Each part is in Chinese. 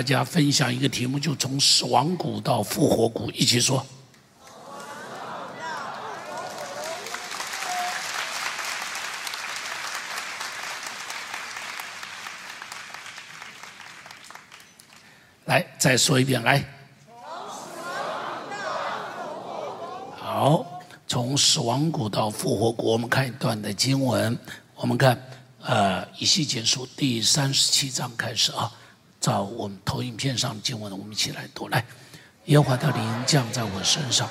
大家分享一个题目，就从死亡谷到复活谷，一起说。来，再说一遍，来。好，从死亡谷到复活谷，我们看一段的经文。我们看，呃，以西结书第三十七章开始啊。照我们投影片上的经文，我们一起来读。来，耶和华的灵降在我身上，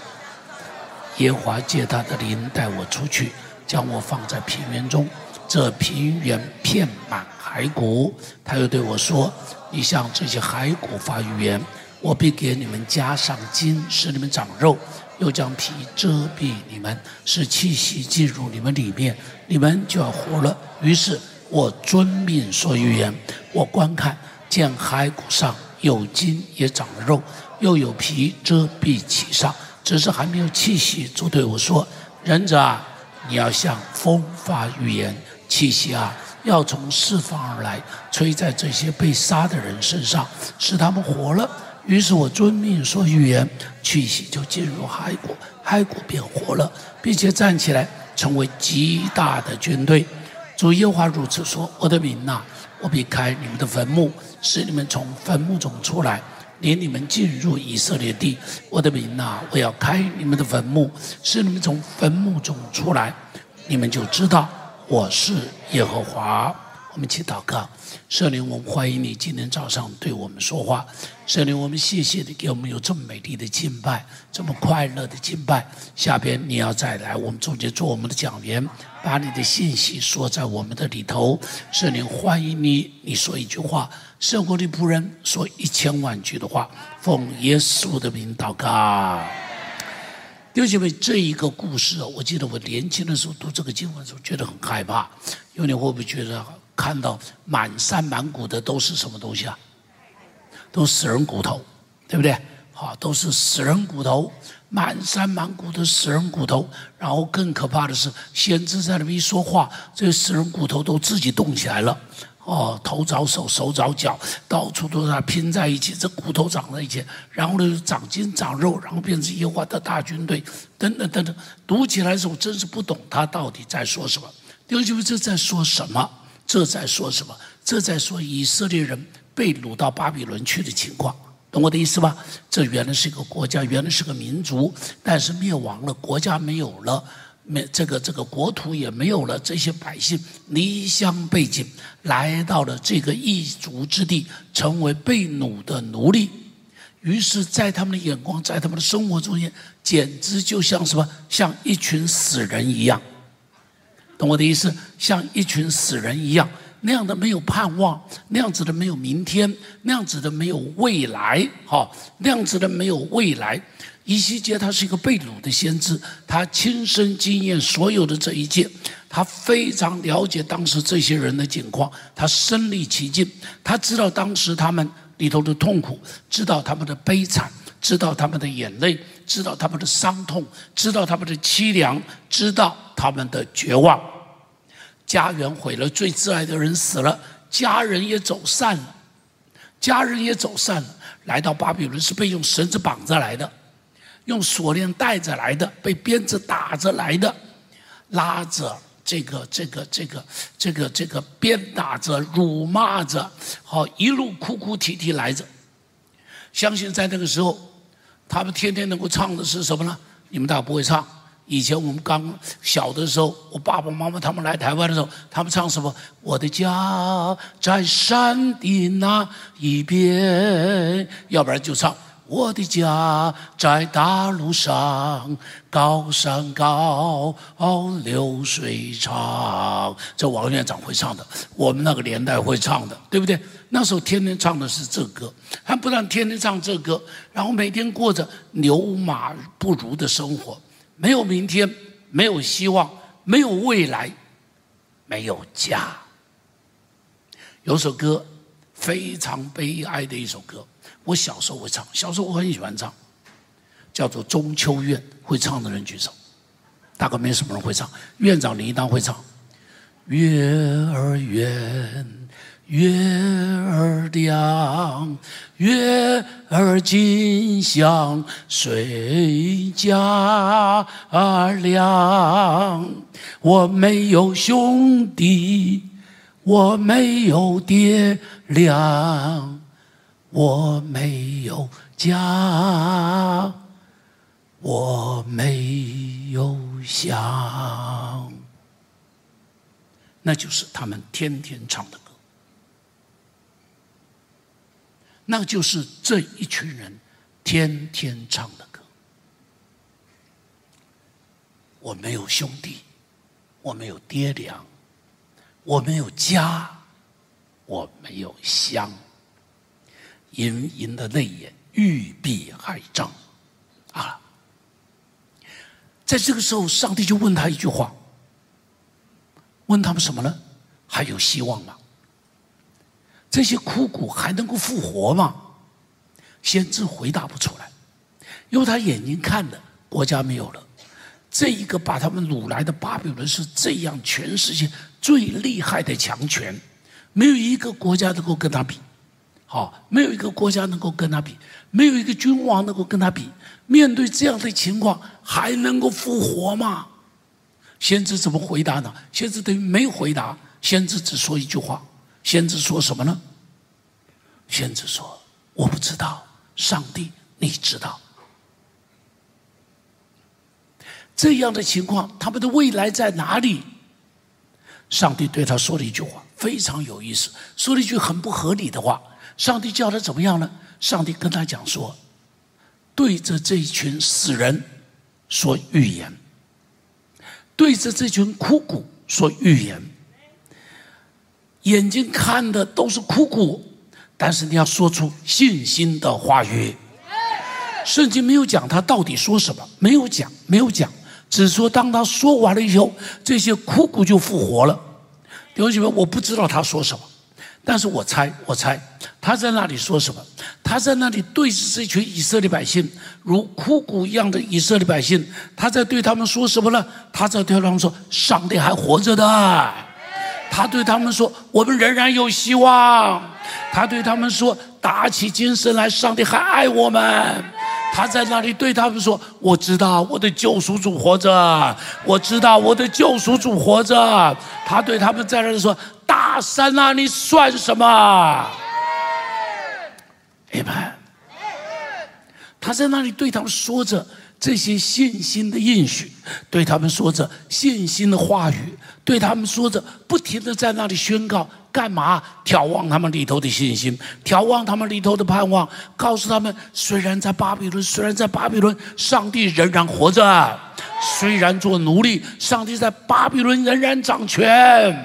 耶和华借他的灵带我出去，将我放在平原中。这平原遍满骸骨。他又对我说：“你向这些骸骨发预言，我必给你们加上筋，使你们长肉；又将皮遮蔽你们，使气息进入你们里面，你们就要活了。”于是我遵命说预言，我观看。见骸骨上有筋也长了肉，又有皮遮蔽其上，只是还没有气息。就对我说：“忍者啊，你要向风发预言，气息啊要从四方而来，吹在这些被杀的人身上，使他们活了。”于是我遵命说预言，气息就进入骸骨，骸骨变活了，并且站起来，成为极大的军队。主耶华如此说：“我的民呐，我必开你们的坟墓。”使你们从坟墓中出来，领你们进入以色列地。我的名呐，我要开你们的坟墓，使你们从坟墓中出来，你们就知道我是耶和华。我们一起祷告，圣灵，我们欢迎你今天早上对我们说话。圣灵，我们谢谢你给我们有这么美丽的敬拜，这么快乐的敬拜。下边你要再来，我们中间做我们的讲员，把你的信息说在我们的里头。圣灵，欢迎你，你说一句话。圣国的仆人说一千万句的话，奉耶稣的名祷告。弟兄姐妹，这一个故事，我记得我年轻的时候读这个经文的时候，觉得很害怕。因为你会不会觉得看到满山满谷的都是什么东西啊？都死人骨头，对不对？好，都是死人骨头，满山满谷的死人骨头。然后更可怕的是，先知在那边一说话，这些死人骨头都自己动起来了。哦，头着手，手着脚，到处都在拼在一起，这骨头长在一起，然后呢长筋长肉，然后变成耶和华的大军队，等等等等。读起来的时候，真是不懂他到底在说什么。弟兄姐妹，这在说什么？这在说什么？这在说以色列人被掳到巴比伦去的情况，懂我的意思吧？这原来是一个国家，原来是个民族，但是灭亡了，国家没有了。没这个这个国土也没有了，这些百姓离乡背井，来到了这个异族之地，成为被掳的奴隶。于是，在他们的眼光，在他们的生活中间，简直就像什么，像一群死人一样。懂我的意思？像一群死人一样，那样的没有盼望，那样子的没有明天，那样子的没有未来，哈，那样子的没有未来。伊西结他是一个被掳的先知，他亲身经验所有的这一切，他非常了解当时这些人的境况，他身历其境，他知道当时他们里头的痛苦，知道他们的悲惨，知道他们的眼泪，知道他们的伤痛，知道他们的凄凉，知道他们的绝望。家园毁了，最挚爱的人死了，家人也走散了，家人也走散了，来到巴比伦是被用绳子绑着来的。用锁链带着来的，被鞭子打着来的，拉着这个这个这个这个这个鞭打着、辱骂着，好一路哭哭啼啼来着。相信在那个时候，他们天天能够唱的是什么呢？你们大家不会唱。以前我们刚小的时候，我爸爸妈妈他们来台湾的时候，他们唱什么？我的家在山的那一边，要不然就唱。我的家在大路上，高山高，流水长。这王院长会唱的，我们那个年代会唱的，对不对？那时候天天唱的是这歌，还不但天天唱这歌，然后每天过着牛马不如的生活，没有明天，没有希望，没有未来，没有家。有首歌非常悲哀的一首歌。我小时候会唱，小时候我很喜欢唱，叫做《中秋月》。会唱的人举手，大概没什么人会唱。院长你一当会唱。月儿圆，月儿亮，月儿金像谁家亮。我没有兄弟，我没有爹娘，我没有家，我没有乡。那就是他们天天唱的歌。那就是这一群人天天唱的歌。我没有兄弟，我没有爹娘，我没有家，我没有乡。盈盈的泪眼，欲闭还张。啊！在这个时候，上帝就问他一句话：问他们什么呢？还有希望吗？这些枯骨还能够复活吗？先知回答不出来，因为他眼睛看的国家没有了。这一个把他们掳来的巴比伦是这样全世界最厉害的强权，没有一个国家能够跟他比。好，没有一个国家能够跟他比，没有一个君王能够跟他比。面对这样的情况，还能够复活吗？先知怎么回答呢？先知等于没回答，先知只说一句话。先知说什么呢？先知说：“我不知道，上帝你知道。”这样的情况，他们的未来在哪里？上帝对他说了一句话，非常有意思，说了一句很不合理的话。上帝叫他怎么样呢？上帝跟他讲说：“对着这一群死人说预言，对着这群枯骨说预言。”眼睛看的都是枯骨，但是你要说出信心的话语。圣经没有讲他到底说什么，没有讲，没有讲，只说当他说完了以后，这些枯骨就复活了。弟兄姐妹，我不知道他说什么，但是我猜，我猜他在那里说什么？他在那里对着这群以色列百姓，如枯骨一样的以色列百姓，他在对他们说什么呢？他在对他们说：“上帝还活着的。”他对他们说：“我们仍然有希望。”他对他们说：“打起精神来，上帝还爱我们。”他在那里对他们说：“我知道我的救赎主活着，我知道我的救赎主活着。”他对他们在那里说：“大山啊，你算什么？”阿门。他在那里对他们说着。这些信心的应许，对他们说着信心的话语，对他们说着不停的在那里宣告，干嘛？眺望他们里头的信心，眺望他们里头的盼望，告诉他们：虽然在巴比伦，虽然在巴比伦，上帝仍然活着；虽然做奴隶，上帝在巴比伦仍然掌权。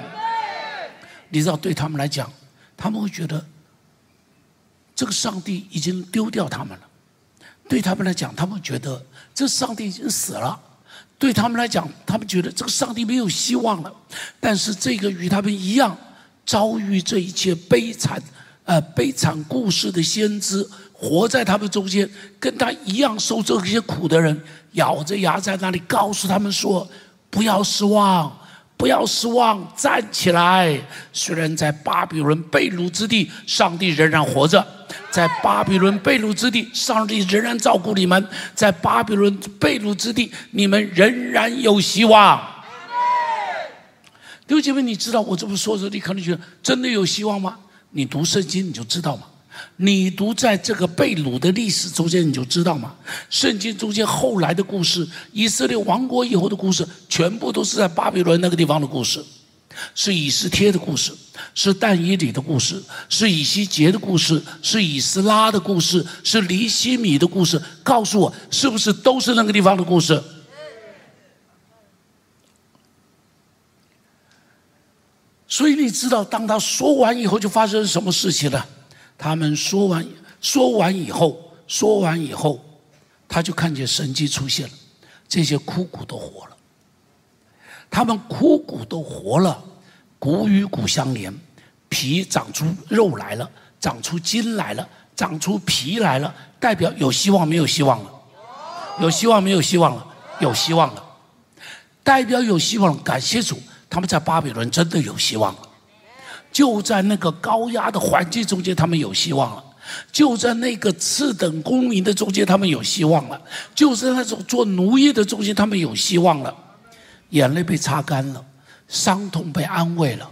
你知道，对他们来讲，他们会觉得这个上帝已经丢掉他们了。对他们来讲，他们觉得这上帝已经死了；对他们来讲，他们觉得这个上帝没有希望了。但是，这个与他们一样遭遇这一切悲惨、呃悲惨故事的先知，活在他们中间，跟他一样受这些苦的人，咬着牙在那里告诉他们说：“不要失望。”不要失望，站起来！虽然在巴比伦被掳之地，上帝仍然活着；在巴比伦被掳之地，上帝仍然照顾你们；在巴比伦被掳之地，你们仍然有希望。刘姐妹，你知道我这么说着，你可能觉得真的有希望吗？你读圣经，你就知道嘛。你读在这个被掳的历史中间，你就知道嘛。圣经中间后来的故事，以色列亡国以后的故事，全部都是在巴比伦那个地方的故事，是以斯帖的故事，是但以里的故事，是以西结的故事，是以斯拉的故事，是尼希米的故事。告诉我，是不是都是那个地方的故事？所以你知道，当他说完以后，就发生什么事情了？他们说完说完以后，说完以后，他就看见神迹出现了，这些枯骨都活了。他们枯骨都活了，骨与骨相连，皮长出肉来了，长出筋来了，长出皮来了，代表有希望没有希望了？有希望没有希望了？有希望了，代表有希望。感谢主，他们在巴比伦真的有希望。就在那个高压的环境中间，他们有希望了；就在那个次等公民的中间，他们有希望了；就在那种做奴役的中间，他们有希望了。眼泪被擦干了，伤痛被安慰了，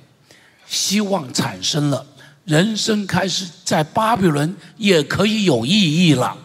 希望产生了，人生开始在巴比伦也可以有意义了，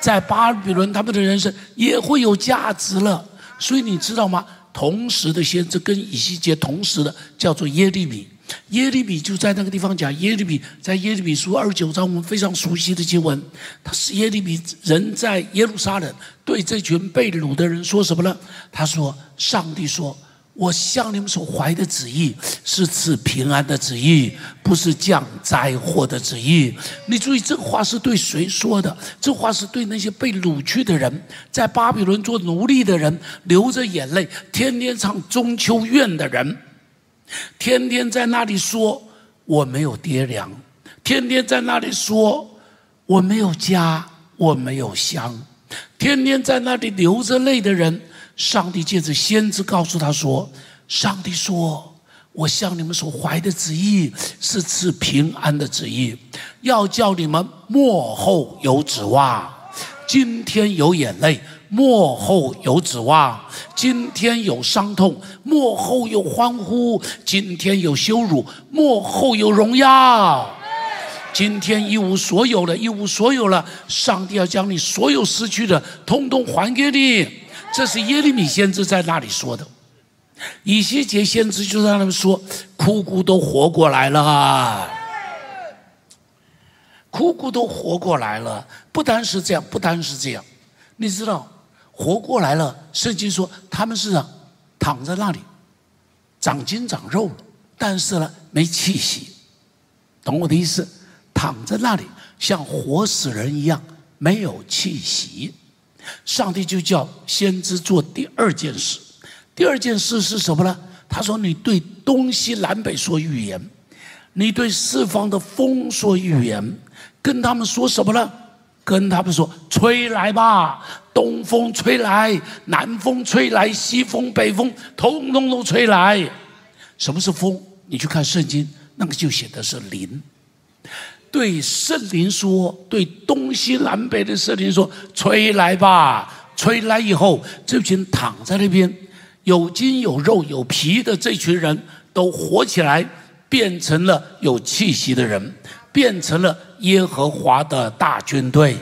在巴比伦他们的人生也会有价值了。所以你知道吗？同时的先知跟以西结同时的叫做耶利米，耶利米就在那个地方讲耶利米，在耶利米书二十九章我们非常熟悉的经文，他是耶利米人在耶路撒冷对这群被掳的人说什么呢？他说：“上帝说。”我向你们所怀的旨意是赐平安的旨意，不是降灾祸的旨意。你注意，这话是对谁说的？这话是对那些被掳去的人，在巴比伦做奴隶的人，流着眼泪，天天唱中秋怨的人，天天在那里说我没有爹娘，天天在那里说我没有家，我没有乡，天天在那里流着泪的人。上帝借着先知告诉他说：“上帝说，我向你们所怀的旨意是赐平安的旨意，要叫你们幕后有指望。今天有眼泪，幕后有指望；今天有伤痛，幕后有欢呼；今天有羞辱，幕后有荣耀。今天一无所有了，一无所有了。上帝要将你所有失去的，通通还给你。”这是耶利米先知在那里说的，以西结先知就在那里说：“枯骨都活过来了，枯骨都活过来了。”不单是这样，不单是这样，你知道，活过来了。圣经说他们是躺在那里，长筋长肉了，但是呢，没气息。懂我的意思？躺在那里像活死人一样，没有气息。上帝就叫先知做第二件事，第二件事是什么呢？他说：“你对东西南北说预言，你对四方的风说预言，跟他们说什么呢？跟他们说：吹来吧，东风吹来，南风吹来，西风北风，通通都吹来。什么是风？你去看圣经，那个就写的是灵。”对圣灵说：“对东西南北的圣灵说，吹来吧！吹来以后，这群躺在那边有筋有肉有皮的这群人都活起来，变成了有气息的人，变成了耶和华的大军队。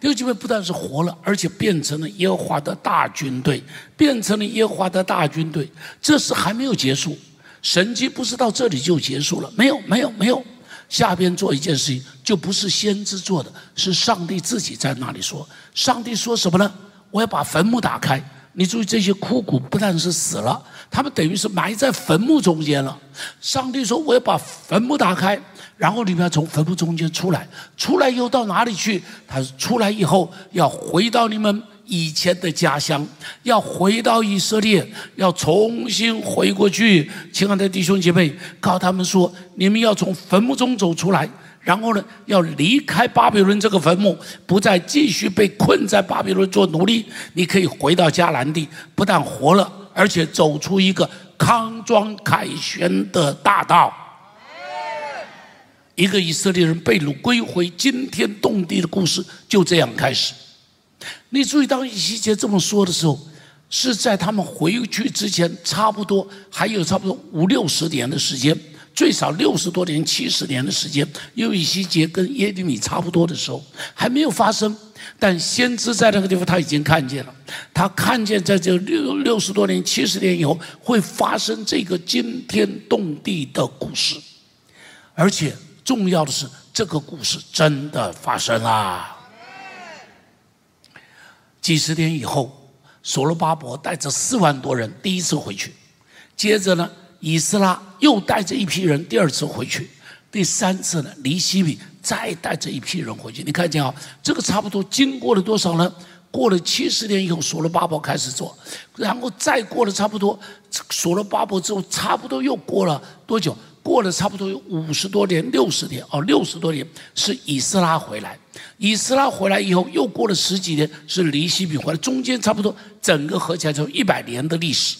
弟兄姐妹，不但是活了，而且变成了耶和华的大军队，变成了耶和华的大军队。这是还没有结束，神迹不是到这里就结束了？没有，没有，没有。”下边做一件事情，就不是先知做的，是上帝自己在那里说。上帝说什么呢？我要把坟墓打开。你注意，这些枯骨不但是死了，他们等于是埋在坟墓中间了。上帝说：“我要把坟墓打开，然后你们要从坟墓中间出来。出来又到哪里去？他出来以后要回到你们。”以前的家乡要回到以色列，要重新回过去。亲爱的弟兄姐妹，告诉他们说：你们要从坟墓中走出来，然后呢，要离开巴比伦这个坟墓，不再继续被困在巴比伦做奴隶。你可以回到迦南地，不但活了，而且走出一个康庄凯旋的大道。一个以色列人被掳归回、惊天动地的故事就这样开始。你注意，当以西结这么说的时候，是在他们回去之前，差不多还有差不多五六十年的时间，最少六十多年、七十年的时间。因为以西结跟耶利米差不多的时候，还没有发生。但先知在那个地方，他已经看见了，他看见在这六六十多年、七十年以后，会发生这个惊天动地的故事。而且重要的是，这个故事真的发生啦。几十年以后，所罗巴伯带着四万多人第一次回去，接着呢，以斯拉又带着一批人第二次回去，第三次呢，尼西米再带着一批人回去。你看见啊，这个差不多经过了多少呢？过了七十年以后，所罗巴伯开始做，然后再过了差不多，所罗巴伯之后，差不多又过了多久？过了差不多有五十多年、六十年哦，六十多年是以斯拉回来。以斯拉回来以后，又过了十几年，是尼西米回来，中间差不多整个合起来就一百年的历史。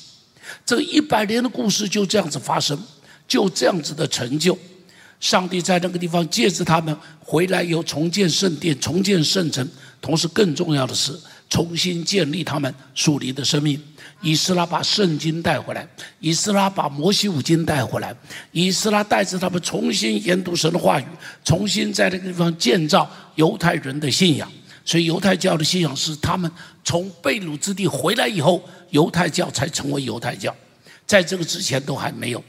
这一百年的故事就这样子发生，就这样子的成就。上帝在那个地方借着他们回来，又重建圣殿、重建圣城，同时更重要的是重新建立他们属灵的生命。以斯拉把圣经带回来，以斯拉把摩西五经带回来，以斯拉带着他们重新研读神的话语，重新在那个地方建造犹太人的信仰。所以犹太教的信仰是他们从被掳之地回来以后，犹太教才成为犹太教，在这个之前都还没有。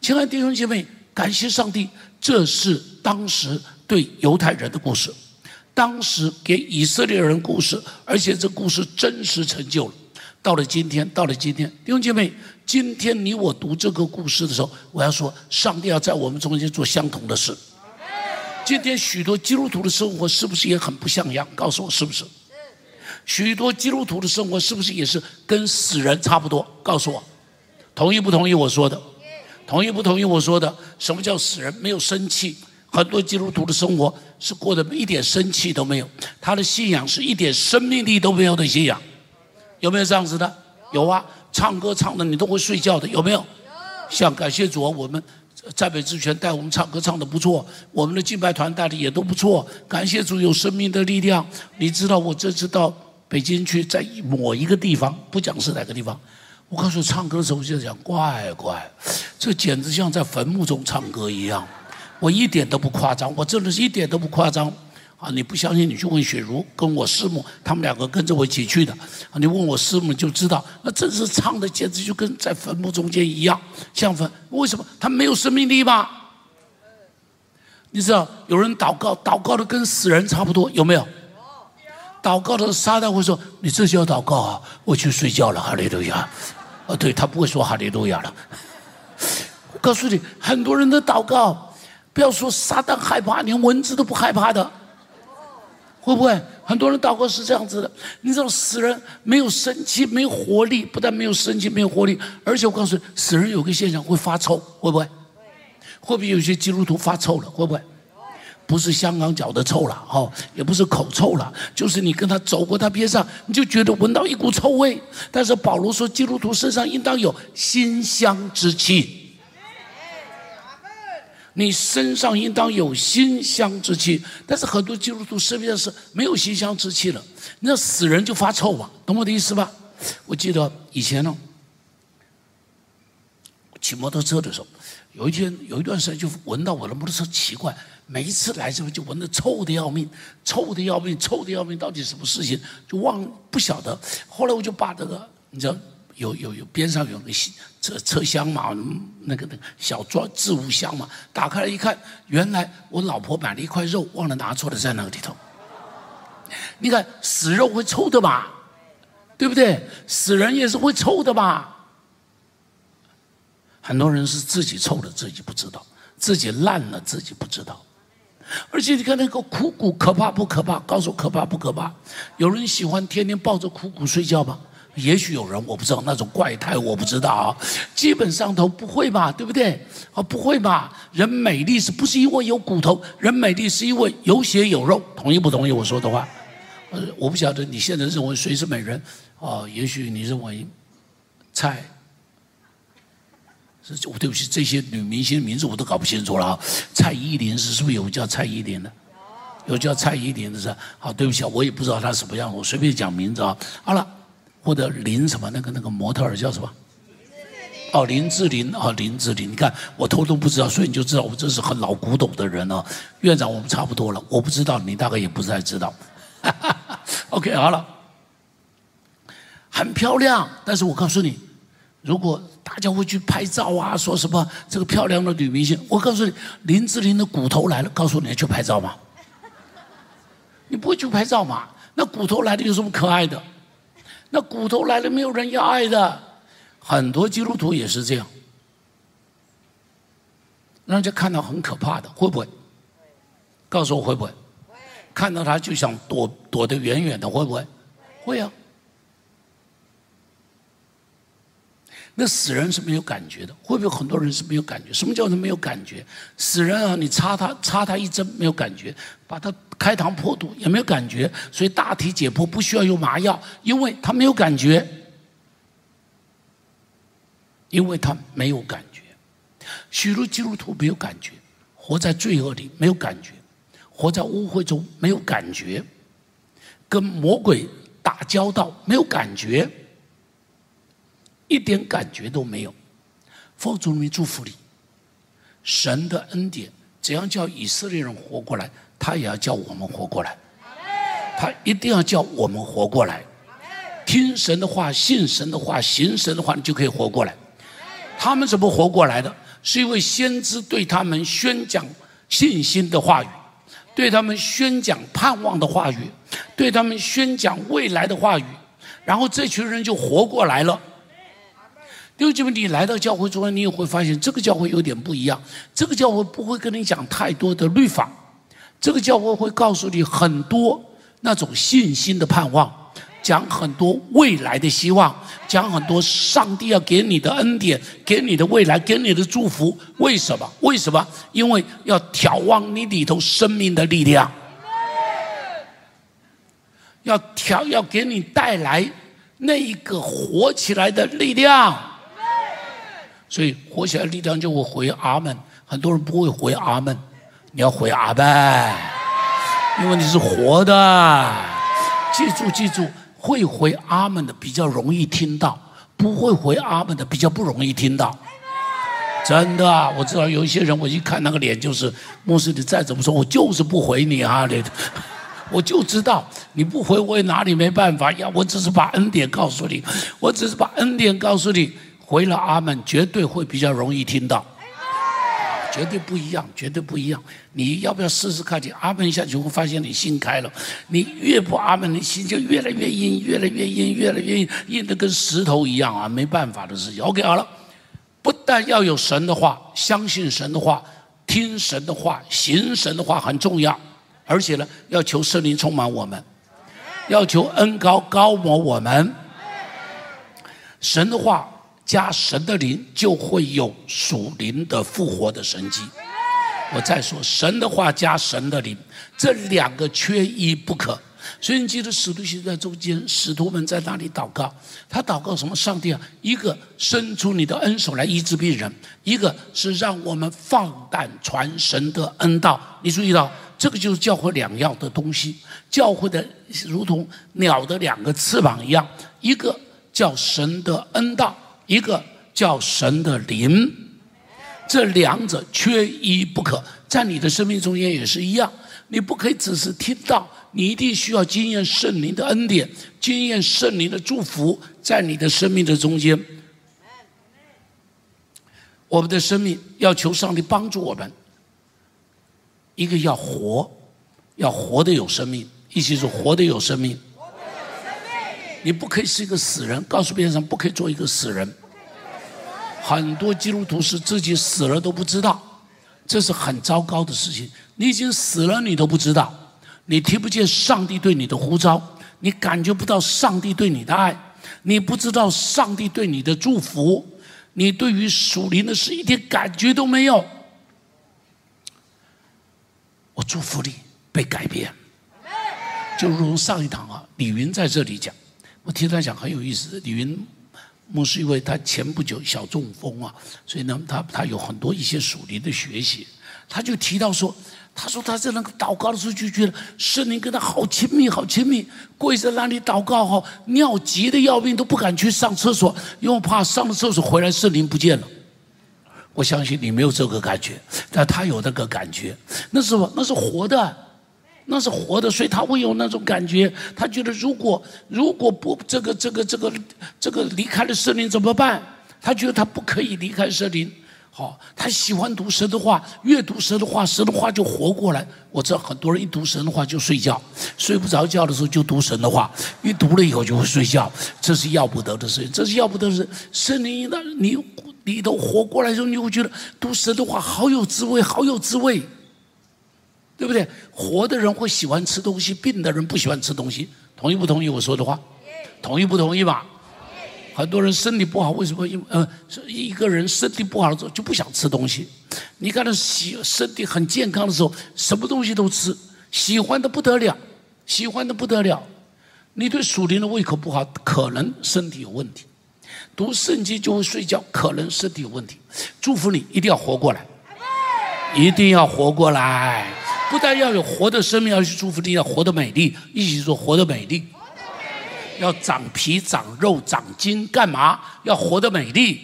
亲爱的弟兄姐妹，感谢上帝。这是当时对犹太人的故事，当时给以色列人故事，而且这故事真实成就了。到了今天，到了今天，弟兄姐妹，今天你我读这个故事的时候，我要说，上帝要在我们中间做相同的事。今天许多基督徒的生活是不是也很不像样？告诉我是不是？许多基督徒的生活是不是也是跟死人差不多？告诉我，同意不同意我说的？同意不同意我说的？什么叫死人？没有生气。很多基督徒的生活是过得一点生气都没有，他的信仰是一点生命力都没有的信仰。有没有这样子的？有啊，唱歌唱的你都会睡觉的，有没有？像感谢主啊，我们在北之泉带我们唱歌唱的不错，我们的敬拜团带的也都不错。感谢主有生命的力量。你知道我这次到北京去，在某一个地方，不讲是哪个地方。我告诉你，唱歌的时候我就讲乖乖，这简直像在坟墓中唱歌一样。我一点都不夸张，我真的是一点都不夸张。啊，你不相信，你去问雪茹，跟我师母，他们两个跟着我一起去的。啊，你问我师母就知道，那真是唱的简直就跟在坟墓中间一样，像坟。为什么？他没有生命力吗？你知道，有人祷告，祷告的跟死人差不多，有没有？祷告的撒旦会说：“你这就要祷告啊！我去睡觉了，哈利路亚。”啊，对他不会说哈利路亚了。我告诉你，很多人的祷告，不要说撒旦害怕，连蚊子都不害怕的，会不会？很多人祷告是这样子的。你知道，死人没有生气，没有活力，不但没有生气，没有活力，而且我告诉你，死人有个现象会发臭，会不会？会不会有些基督徒发臭了？会不会？不是香港脚的臭了，哦，也不是口臭了，就是你跟他走过他边上，你就觉得闻到一股臭味。但是保罗说，基督徒身上应当有馨香之气。你身上应当有馨香之气，但是很多基督徒身边是没有馨香之气了。那死人就发臭吧，懂我的意思吧？我记得以前呢，骑摩托车的时候，有一天有一段时间就闻到我的摩托车奇怪。每一次来这边就闻得臭的要命，臭的要命，臭的要命，到底什么事情就忘不晓得。后来我就把这个，你知道，有有有边上有个车车厢嘛，那个那个小装置物箱嘛，打开来一看，原来我老婆买了一块肉，忘了拿出来在那个里头。你看死肉会臭的吧？对不对？死人也是会臭的吧？很多人是自己臭的，自己不知道，自己烂了，自己不知道。而且你看那个枯骨可怕不可怕？告诉我可怕不可怕？有人喜欢天天抱着枯骨睡觉吗？也许有人，我不知道那种怪胎，我不知道啊。基本上都不会吧，对不对？啊，不会吧？人美丽是不是因为有骨头？人美丽是因为有血有肉。同意不同意我说的话？呃，我不晓得你现在认为谁是美人？啊，也许你认为蔡。我对不起，这些女明星名字我都搞不清楚了啊！蔡依林是是不是有叫蔡依林的？有叫蔡依林的是？好，对不起，我也不知道她什么样，我随便讲名字啊。好了，或者林什么那个那个模特儿叫什么？哦，林志玲哦，林志玲，你看我偷偷不知道，所以你就知道我这是很老古董的人了。院长，我们差不多了，我不知道，你大概也不太知道。OK，好了，很漂亮，但是我告诉你。如果大家会去拍照啊，说什么这个漂亮的女明星，我告诉你，林志玲的骨头来了，告诉你去拍照吗？你不会去拍照嘛？那骨头来了有什么可爱的？那骨头来了没有人要爱的，很多基督徒也是这样，让人家看到很可怕的，会不会？告诉我会不会？看到他就想躲躲得远远的，会不会？会啊。那死人是没有感觉的，会不会很多人是没有感觉？什么叫做没有感觉？死人啊，你插他插他一针没有感觉，把他开膛破肚也没有感觉，所以大体解剖不需要用麻药，因为他没有感觉，因为他没有感觉。许多基督徒没有感觉，活在罪恶里没有感觉，活在污秽中没有感觉，跟魔鬼打交道没有感觉，一点感觉都没有。奉主名祝福你，神的恩典怎样叫以色列人活过来，他也要叫我们活过来。他一定要叫我们活过来，听神的话，信神的话，行神的话，你就可以活过来。他们怎么活过来的？是因为先知对他们宣讲信心的话语，对他们宣讲盼望的话语，对他们宣讲未来的话语，然后这群人就活过来了。弟兄们，你来到教会中，你也会发现这个教会有点不一样。这个教会不会跟你讲太多的律法，这个教会会告诉你很多。那种信心的盼望，讲很多未来的希望，讲很多上帝要给你的恩典，给你的未来，给你的祝福。为什么？为什么？因为要眺望你里头生命的力量，要调，要给你带来那一个活起来的力量。所以活起来力量就会回阿门。很多人不会回阿门，你要回阿门。因为你是活的，记住记住，会回阿门的比较容易听到，不会回阿门的比较不容易听到。真的，我知道有一些人，我一看那个脸就是，牧师你再怎么说，我就是不回你啊！你，我就知道你不回，我也哪里没办法呀？我只是把恩典告诉你，我只是把恩典告诉你，回了阿门，绝对会比较容易听到。绝对不一样，绝对不一样。你要不要试试看？你阿门一下，就会发现你心开了。你越不阿门，你心就越来越硬，越来越硬，越来越硬，硬的跟石头一样啊！没办法的事情。OK，好了，不但要有神的话，相信神的话，听神的话，行神的话很重要，而且呢，要求圣灵充满我们，要求恩高高摩我们。神的话。加神的灵，就会有属灵的复活的神迹。我再说，神的话加神的灵，这两个缺一不可。所以你记得使徒行在中间，使徒们在那里祷告？他祷告什么？上帝啊，一个伸出你的恩手来医治病人，一个是让我们放胆传神的恩道。你注意到，这个就是教会两样的东西。教会的如同鸟的两个翅膀一样，一个叫神的恩道。一个叫神的灵，这两者缺一不可。在你的生命中间也是一样，你不可以只是听到，你一定需要经验圣灵的恩典，经验圣灵的祝福，在你的生命的中间。我们的生命要求上帝帮助我们，一个要活，要活的有生命，一起说活的有生命。你不可以是一个死人，告诉别人不可以做一个死人。很多基督徒是自己死了都不知道，这是很糟糕的事情。你已经死了，你都不知道，你听不见上帝对你的呼召，你感觉不到上帝对你的爱，你不知道上帝对你的祝福，你对于属灵的事一点感觉都没有。我祝福你被改变，就如同上一堂啊，李云在这里讲。我听他讲很有意思，李云牧师因为他前不久小中风啊，所以呢，他他有很多一些属灵的学习，他就提到说，他说他在那个祷告的时候就觉得圣灵跟他好亲密，好亲密，跪在那里祷告哈，尿急的要命都不敢去上厕所，因为怕上了厕所回来圣灵不见了。我相信你没有这个感觉，但他有那个感觉，那是什么？那是活的。那是活的，所以他会有那种感觉。他觉得，如果如果不这个这个这个这个离开了森林怎么办？他觉得他不可以离开森林。好，他喜欢读神的话，越读神的话，神的话就活过来。我知道很多人一读神的话就睡觉，睡不着觉的时候就读神的话，一读了以后就会睡觉，这是要不得的事情，这是要不得的事。森林的你你都活过来之后，你会觉得读神的话好有滋味，好有滋味。对不对？活的人会喜欢吃东西，病的人不喜欢吃东西。同意不同意我说的话？同意不同意吧？很多人身体不好，为什么？因呃，一个人身体不好的时候就不想吃东西。你看他喜身体很健康的时候，什么东西都吃，喜欢的不得了，喜欢的不得了。你对属灵的胃口不好，可能身体有问题。读圣经就会睡觉，可能身体有问题。祝福你，一定要活过来，一定要活过来。不但要有活的生命，要去祝福你，要活得美丽。一起说活得美丽，要长皮、长肉、长筋，干嘛？要活得美丽。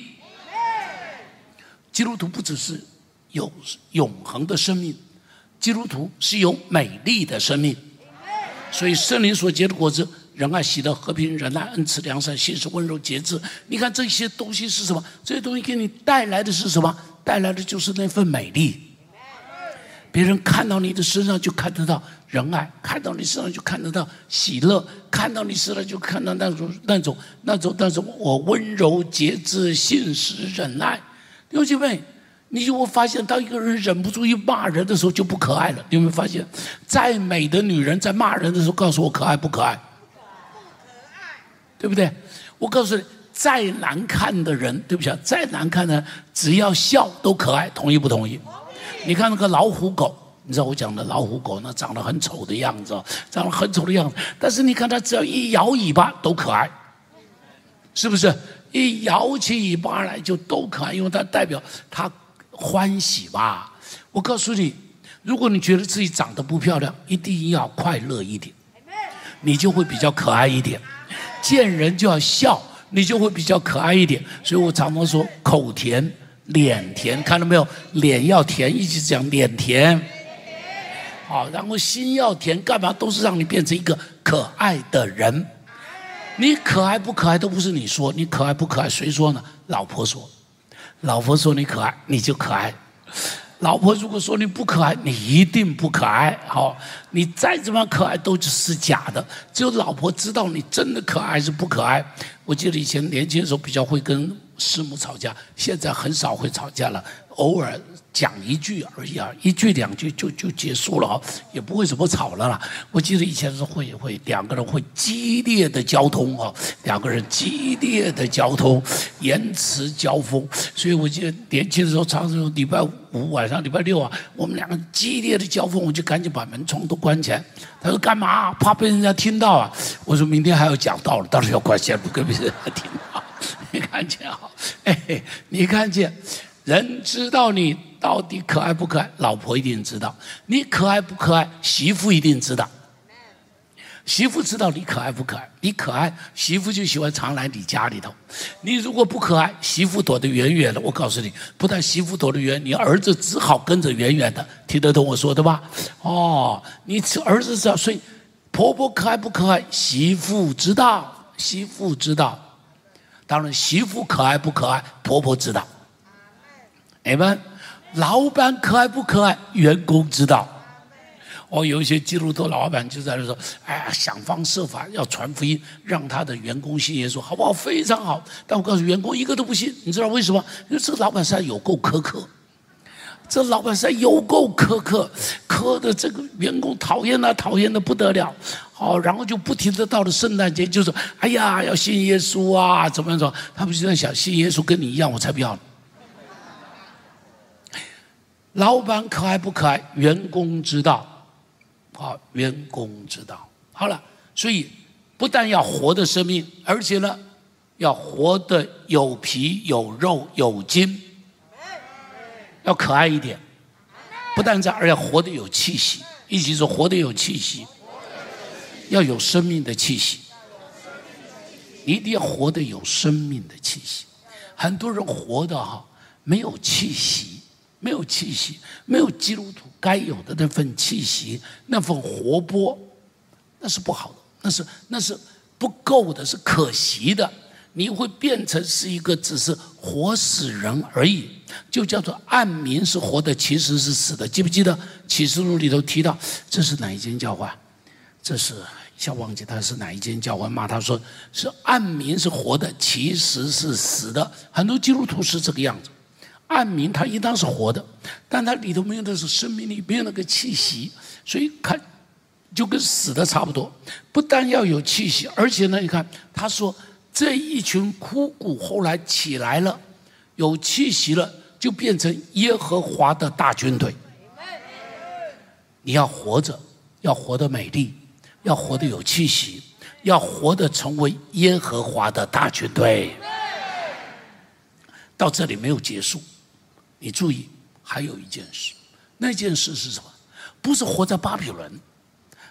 基督徒不只是有永恒的生命，基督徒是有美丽的生命。所以圣灵所结的果子。仁爱、喜乐、和平、忍耐、恩慈、良善、信实、温柔、节制。你看这些东西是什么？这些东西给你带来的是什么？带来的就是那份美丽。别人看到你的身上就看得到仁爱，看到你身上就看得到喜乐，看到你身上就看到那种、那种、那种、那种我温柔、节制、信实、忍耐。弟兄姐妹，你就会发现，当一个人忍不住一骂人的时候，就不可爱了。你有没有发现？再美的女人在骂人的时候，告诉我可爱不可爱？对不对？我告诉你，再难看的人，对不起啊，再难看的，只要笑都可爱，同意不同意？你看那个老虎狗，你知道我讲的老虎狗，那长得很丑的样子，长得很丑的样子，但是你看它只要一摇尾巴都可爱，是不是？一摇起尾巴来就都可爱，因为它代表它欢喜吧。我告诉你，如果你觉得自己长得不漂亮，一定要快乐一点，你就会比较可爱一点。见人就要笑，你就会比较可爱一点。所以我常常说口甜脸甜，看到没有？脸要甜，一直讲脸甜。好，然后心要甜，干嘛都是让你变成一个可爱的人。你可爱不可爱都不是你说，你可爱不可爱谁说呢？老婆说，老婆说你可爱，你就可爱。老婆如果说你不可爱，你一定不可爱。好，你再怎么可爱都只是假的。只有老婆知道你真的可爱还是不可爱。我记得以前年轻的时候比较会跟师母吵架，现在很少会吵架了，偶尔。讲一句而已啊，一句两句就就结束了啊，也不会怎么吵了啦。我记得以前是会会两个人会激烈的交通啊，两个人激烈的交通，言辞交锋。所以我记得年轻的时候，常常礼拜五晚上、礼拜六啊，我们两个激烈的交锋，我就赶紧把门窗都关起来。他说干嘛？怕被人家听到啊？我说明天还要讲道理，到时候要关起来，不给别人听没。看见啊？哎，你看见？人知道你到底可爱不可爱，老婆一定知道；你可爱不可爱，媳妇一定知道。媳妇知道你可爱不可爱，你可爱，媳妇就喜欢常来你家里头。你如果不可爱，媳妇躲得远远的。我告诉你，不但媳妇躲得远，你儿子只好跟着远远的。听得懂我说的吧？哦，你儿子知道，所以婆婆可爱不可爱，媳妇知道，媳妇知道。当然，媳妇可爱不可爱，婆婆知道。你们老板可爱不可爱？员工知道。哦，有一些基督徒老板就在那说：“哎呀，想方设法要传福音，让他的员工信耶稣，好不好？非常好。”但我告诉员工，一个都不信。你知道为什么？因为这个老板实在有够苛刻。这老板实在有够苛刻，苛的这个员工讨厌他，讨厌的不得了。哦，然后就不停的到了圣诞节，就是：“哎呀，要信耶稣啊，怎么样？”怎么他们就在想，信耶稣跟你一样，我才不要。老板可爱不可爱？员工知道，啊，员工知道。好了，所以不但要活的生命，而且呢，要活的有皮有肉有筋，要可爱一点。不但这而要活的有气息，一起说活的有气息，要有生命的气息，一定要活的有生命的气息。很多人活的哈没有气息。没有气息，没有基督徒该有的那份气息，那份活泼，那是不好的，那是那是不够的，是可惜的。你会变成是一个只是活死人而已，就叫做暗名是活的，其实是死的。记不记得启示录里头提到这是哪一间教会？这是下忘记他是哪一间教会骂他说是暗名是活的，其实是死的。很多基督徒是这个样子。暗民他应当是活的，但他里头没有的是生命里没有那个气息，所以看就跟死的差不多。不但要有气息，而且呢，你看他说这一群枯骨后来起来了，有气息了，就变成耶和华的大军队。你要活着，要活得美丽，要活得有气息，要活得成为耶和华的大军队。到这里没有结束，你注意，还有一件事，那件事是什么？不是活在巴比伦，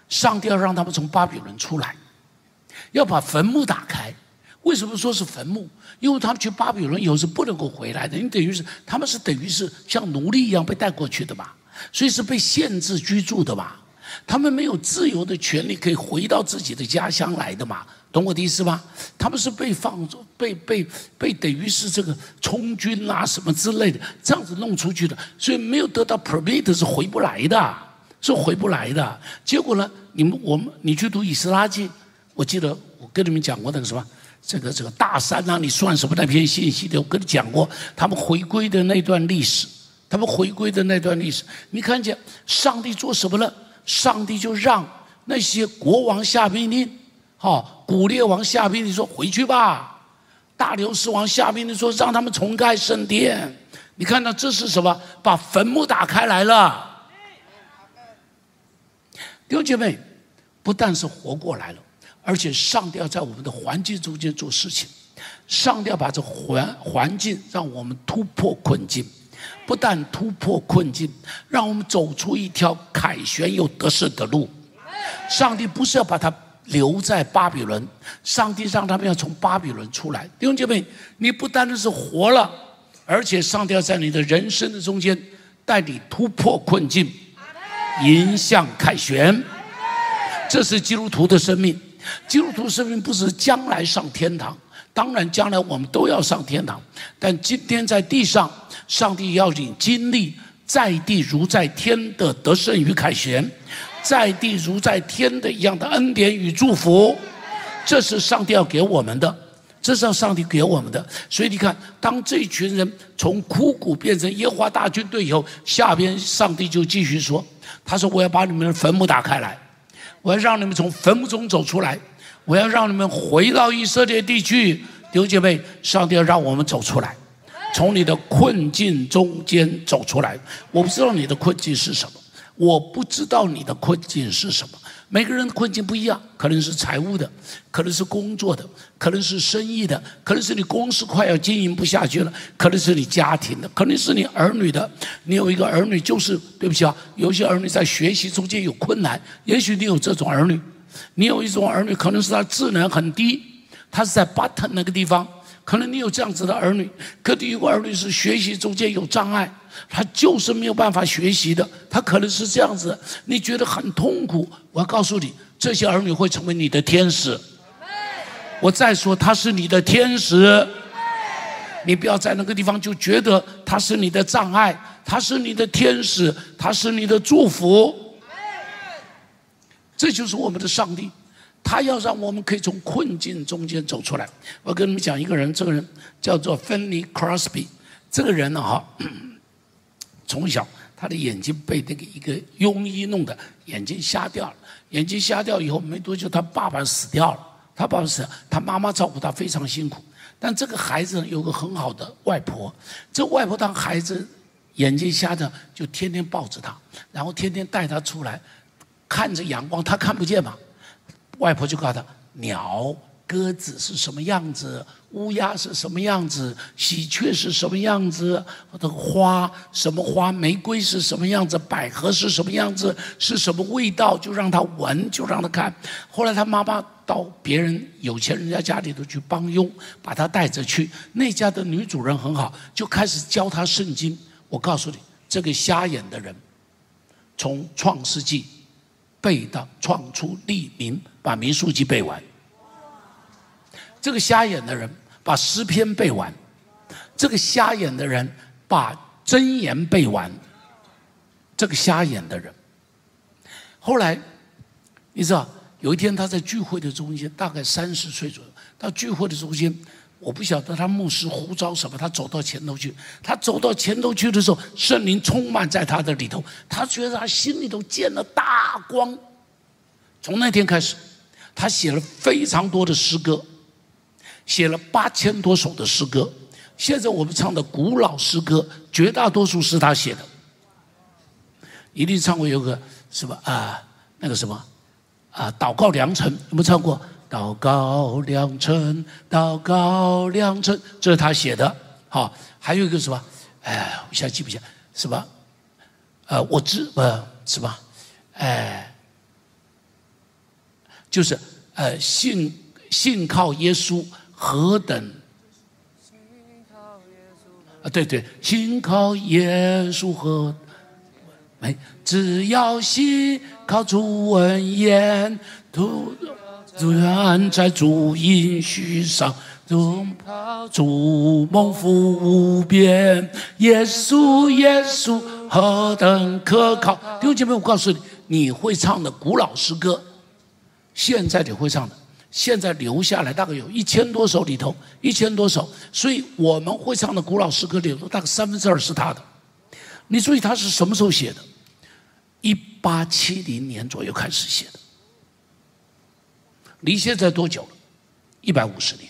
上帝要让他们从巴比伦出来，要把坟墓打开。为什么说是坟墓？因为他们去巴比伦以后是不能够回来的，你等于是他们是等于是像奴隶一样被带过去的嘛，所以是被限制居住的嘛。他们没有自由的权利可以回到自己的家乡来的嘛，懂我的意思吗？他们是被放被被被等于是这个充军啊什么之类的这样子弄出去的，所以没有得到 permit 是回不来的，是回不来的。结果呢，你们我们你去读以斯拉记，我记得我跟你们讲过那个什么。这个这个大山啊，你算什么那篇信息的？我跟你讲过，他们回归的那段历史，他们回归的那段历史，你看见上帝做什么了？上帝就让那些国王下命令，好，古列王下命令说回去吧，大流士王下命令说让他们重盖圣殿。你看到这是什么？把坟墓打开来了。弟兄姐妹，不但是活过来了。而且上帝要在我们的环境中间做事情，上帝要把这环环境让我们突破困境，不但突破困境，让我们走出一条凯旋又得胜的路。上帝不是要把他留在巴比伦，上帝让他们要从巴比伦出来。弟兄姐妹，你不单单是活了，而且上帝要在你的人生的中间带你突破困境，迎向凯旋。这是基督徒的生命。基督徒生命不是将来上天堂，当然将来我们都要上天堂。但今天在地上，上帝要你经历在地如在天的得胜与凯旋，在地如在天的一样的恩典与祝福。这是上帝要给我们的，这是上帝给我们的。所以你看，当这群人从枯骨变成耶和华大军队以后，下边上帝就继续说：“他说我要把你们的坟墓打开来。”我要让你们从坟墓中走出来，我要让你们回到以色列地区。弟兄姐妹，上帝要让我们走出来，从你的困境中间走出来。我不知道你的困境是什么，我不知道你的困境是什么。每个人的困境不一样，可能是财务的，可能是工作的，可能是生意的，可能是你公司快要经营不下去了，可能是你家庭的，可能是你儿女的。你有一个儿女，就是对不起啊，有些儿女在学习中间有困难，也许你有这种儿女，你有一种儿女，可能是他智能很低，他是在 button 那个地方。可能你有这样子的儿女，可能有个儿女是学习中间有障碍，他就是没有办法学习的，他可能是这样子，你觉得很痛苦。我要告诉你，这些儿女会成为你的天使。我再说，他是你的天使，你不要在那个地方就觉得他是你的障碍，他是你的天使，他是你的祝福。这就是我们的上帝。他要让我们可以从困境中间走出来。我跟你们讲一个人，这个人叫做芬尼· b 斯比。这个人呢，哈，从小他的眼睛被那个一个庸医弄的眼睛瞎掉了。眼睛瞎掉以后没多久，他爸爸死掉了。他爸爸死，他妈妈照顾他非常辛苦。但这个孩子有个很好的外婆，这外婆当孩子眼睛瞎的，就天天抱着他，然后天天带他出来，看着阳光，他看不见嘛。外婆就告诉他：鸟、鸽子是什么样子，乌鸦是什么样子，喜鹊是什么样子，的花什么花，玫瑰是什么样子，百合是什么样子，是什么味道，就让他闻，就让他看。后来他妈妈到别人有钱人家家里头去帮佣，把他带着去。那家的女主人很好，就开始教他圣经。我告诉你，这个瞎眼的人，从创世纪。背到创出立名，把民书记背完。这个瞎眼的人把诗篇背完，这个瞎眼的人把箴言背完。这个瞎眼的人，后来你知道，有一天他在聚会的中间，大概三十岁左右，到聚会的中间。我不晓得他牧师呼召什么，他走到前头去。他走到前头去的时候，圣灵充满在他的里头，他觉得他心里头见了大光。从那天开始，他写了非常多的诗歌，写了八千多首的诗歌。现在我们唱的古老诗歌，绝大多数是他写的。一定唱过有个什么啊，那个什么啊，祷告良辰，有没有唱过？祷告良辰，祷告良辰，这是他写的好，还有一个什么？哎，我现在记不起来，是吧？呃，我知呃，是吧？哎，就是呃，信信靠耶稣何等？啊，对对，信靠耶稣和没，只要信靠主恩言，主愿在主应许上，主主蒙福无边，耶稣耶稣何等可靠！弟兄姐妹，我告诉你，你会唱的古老诗歌，现在你会唱的。现在留下来大概有一千多首里头，一千多首，所以我们会唱的古老诗歌里头，大概三分之二是他的。你注意他是什么时候写的？一八七零年左右开始写的，离现在多久了？一百五十年。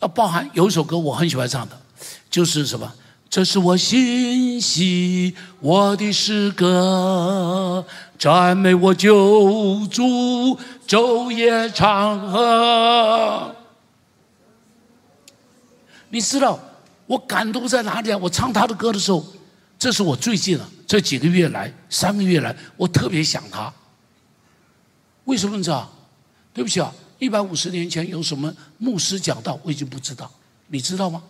要包含有一首歌我很喜欢唱的，就是什么？这是我心系我的诗歌。赞美我救主，昼夜长河。你知道我感动在哪里啊？我唱他的歌的时候，这是我最近啊这几个月来、三个月来，我特别想他。为什么你知道？对不起啊，一百五十年前有什么牧师讲道，我已经不知道。你知道吗？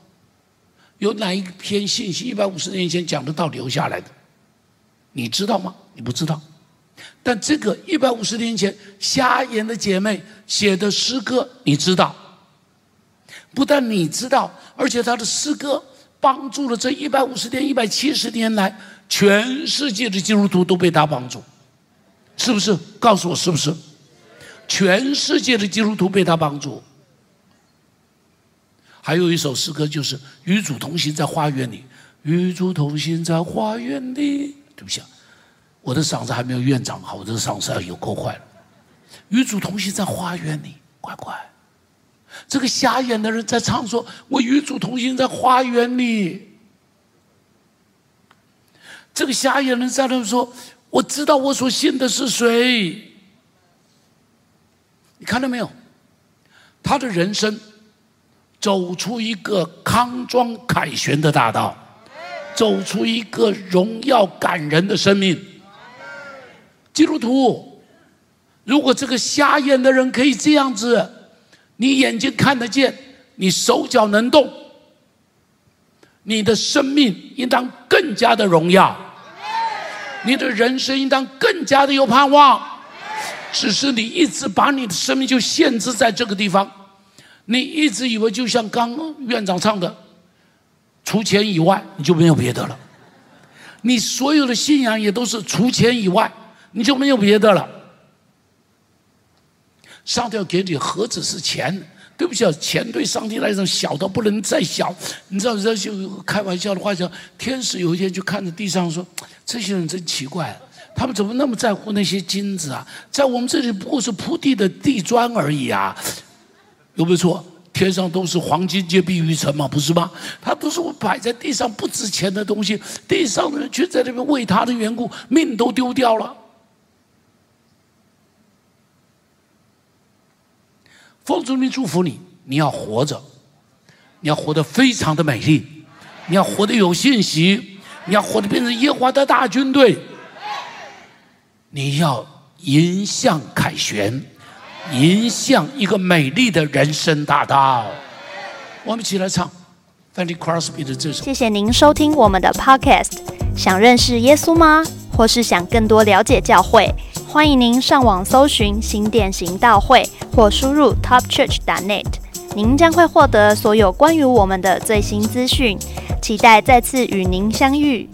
有哪一篇信息一百五十年前讲的道留下来的？你知道吗？你不知道。但这个一百五十年前瞎眼的姐妹写的诗歌，你知道？不但你知道，而且她的诗歌帮助了这一百五十年、一百七十年来全世界的基督徒都被她帮助，是不是？告诉我是不是？全世界的基督徒被他帮助。还有一首诗歌就是《与主同行在花园里》，与主同行在花园里。对不起啊。我的嗓子还没有院长好，我这个嗓子有够坏了。与主同行在花园里，乖乖。这个瞎眼的人在唱说：“我与主同行在花园里。”这个瞎眼的人在那说：“我知道我所信的是谁。”你看到没有？他的人生走出一个康庄凯旋的大道，走出一个荣耀感人的生命。基督徒，如果这个瞎眼的人可以这样子，你眼睛看得见，你手脚能动，你的生命应当更加的荣耀，你的人生应当更加的有盼望。只是你一直把你的生命就限制在这个地方，你一直以为就像刚院长唱的，除钱以外你就没有别的了，你所有的信仰也都是除钱以外。你就没有别的了。上帝要给你何止是钱？对不起啊，钱对上帝来说小到不能再小。你知道，这就开玩笑的话讲，天使有一天就看着地上说：“这些人真奇怪，他们怎么那么在乎那些金子啊？在我们这里不过是铺地的地砖而已啊，有没有错？天上都是黄金皆碧玉城嘛，不是吗？他都是我摆在地上不值钱的东西，地上的人却在那边为他的缘故命都丢掉了。”奉主名祝福你，你要活着，你要活得非常的美丽，你要活得有信心，你要活得变成耶和华的大军队，你要迎向凯旋，迎向一个美丽的人生大道。我们一起来唱 Fanny Crosby 的这首。谢谢您收听我们的 Podcast。想认识耶稣吗？或是想更多了解教会？欢迎您上网搜寻新店行道会，或输入 topchurch.net，您将会获得所有关于我们的最新资讯。期待再次与您相遇。